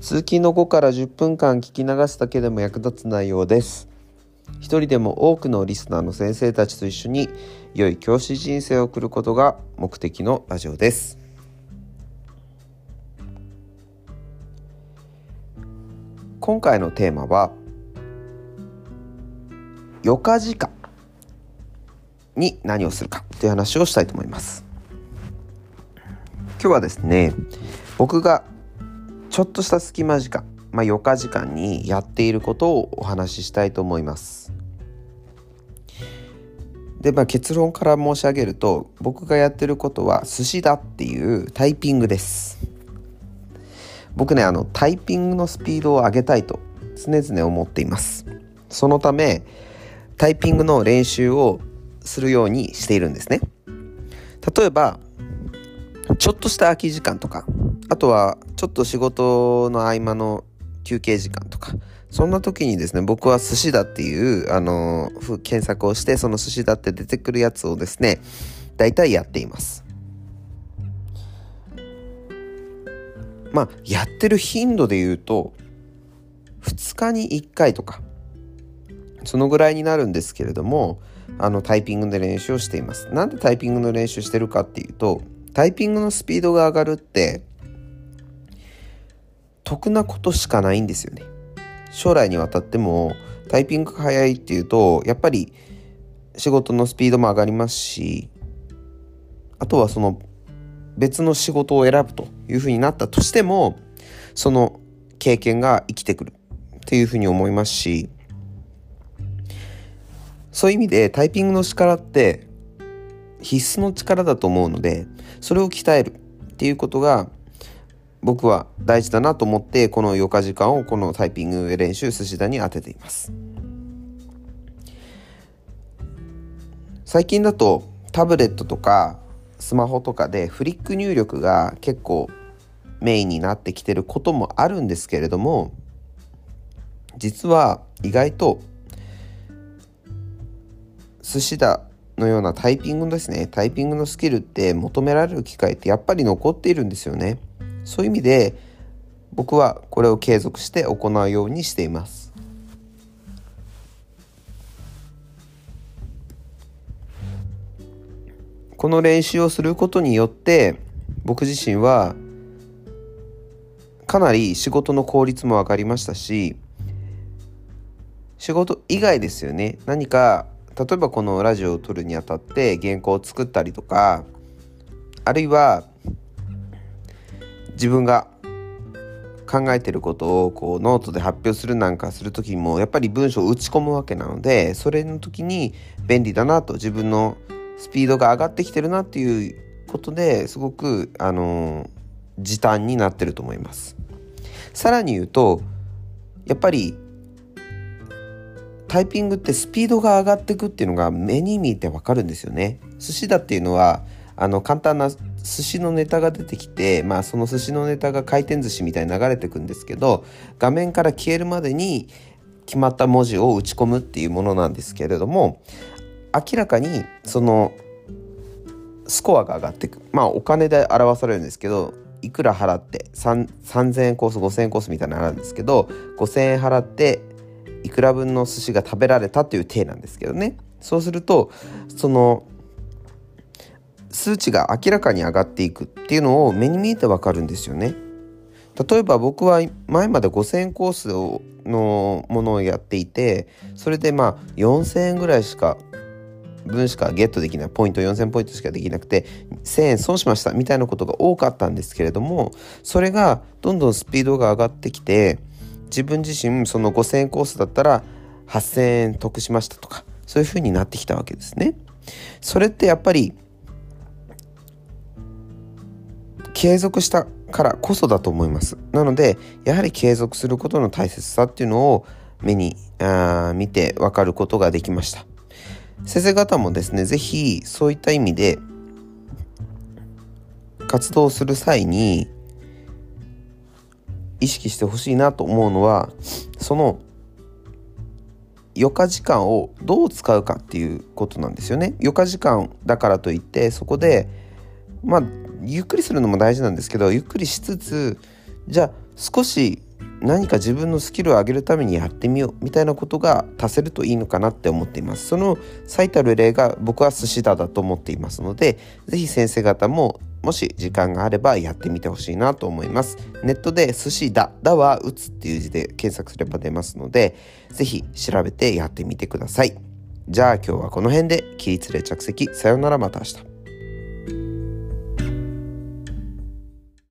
通勤の後から10分間聞き流すだけでも役立つ内容です。一人でも多くのリスナーの先生たちと一緒に良い教師人生を送ることが目的のラジオです。今回のテーマは余暇時間に何をするかという話をしたいと思います。今日はですね僕がちょっとした隙間時間、まあ、余暇時間にやっていることをお話ししたいと思います。で、まあ、結論から申し上げると僕がやってることは寿司だっていうタイピングです。僕ねあのタイピングのスピードを上げたいと常々思っています。そのためタイピングの練習をするようにしているんですね。例えばちょっとした空き時間とかあとはちょっと仕事の合間の休憩時間とかそんな時にですね僕は寿司だっていうあの検索をしてその寿司だって出てくるやつをですね大体やっています。まあやってる頻度で言うと2日に1回とかそのぐらいになるんですけれどもあのタイピングで練習をしています。なんでタイピングの練習してるかっていうとタイピングのスピードが上がるって得なことしかないんですよね。将来にわたってもタイピングが速いっていうとやっぱり仕事のスピードも上がりますしあとはその別の仕事を選ぶというふうになったとしてもその経験が生きてくるっていうふうに思いますしそういう意味でタイピングの力って必須の力だと思うのでそれを鍛えるっていうことが僕は大事だなと思ってこの余暇時間をこのタイピング練習寿司田に当てています。最近だとタブレットとかスマホとかでフリック入力が結構メインになってきてることもあるんですけれども実は意外と寿司だのようなタイピングですね。タイピングのスキルって求められる機会ってやっぱり残っているんですよね。そういう意味で僕はこれを継続して行うようにしています。この練習をすることによって僕自身はかなり仕事の効率も上がりましたし仕事以外ですよね。何か例えばこのラジオを撮るにあたって原稿を作ったりとかあるいは自分が考えてることをこうノートで発表するなんかする時もやっぱり文章を打ち込むわけなのでそれの時に便利だなと自分のスピードが上がってきてるなっていうことですごくあの時短になってると思います。さらに言うとやっぱりタイピングってスピードが上がっていくっていうのが目に見えてわかるんですよね。寿司だっていうのはあの簡単な寿司のネタが出てきて、まあ、その寿司のネタが回転寿司みたいに流れてくんですけど画面から消えるまでに決まった文字を打ち込むっていうものなんですけれども明らかにそのスコアが上がってくまあお金で表されるんですけどいくら払って3000円コース5000円コースみたいなのあるんですけど5000円払っていくら分の寿司が食べられたという体なんですけどね。そうするとその数値が明らかに上がっていくっていうのを目に見えてわかるんですよね例えば僕は前まで5000円コースのものをやっていてそれでまあ4000円ぐらいしか分しかゲットできないポイント4000ポイントしかできなくて1000円損しましたみたいなことが多かったんですけれどもそれがどんどんスピードが上がってきて自分自身その5,000円コースだったら8,000円得しましたとかそういう風になってきたわけですね。それってやっぱり継続したからこそだと思います。なのでやはり継続することの大切さっていうのを目にあ見てわかることができました先生方もですね是非そういった意味で活動する際に意識してほしいなと思うのはその余暇時間をどう使うかっていうことなんですよね。余暇時間だからといってそこでまあゆっくりするのも大事なんですけどゆっくりしつつじゃあ少し何か自分のスキルを上げるためにやってみようみたいなことが足せるといいのかなって思っています。その最たる例が僕は寿司だだと思っていますので是非先生方ももし時間があればやってみてほしいなと思います。ネットで寿司だだは打つっていう字で検索すれば出ますので是非調べてやってみてください。じゃあ今日はこの辺で起立例着席。さよならまた明日。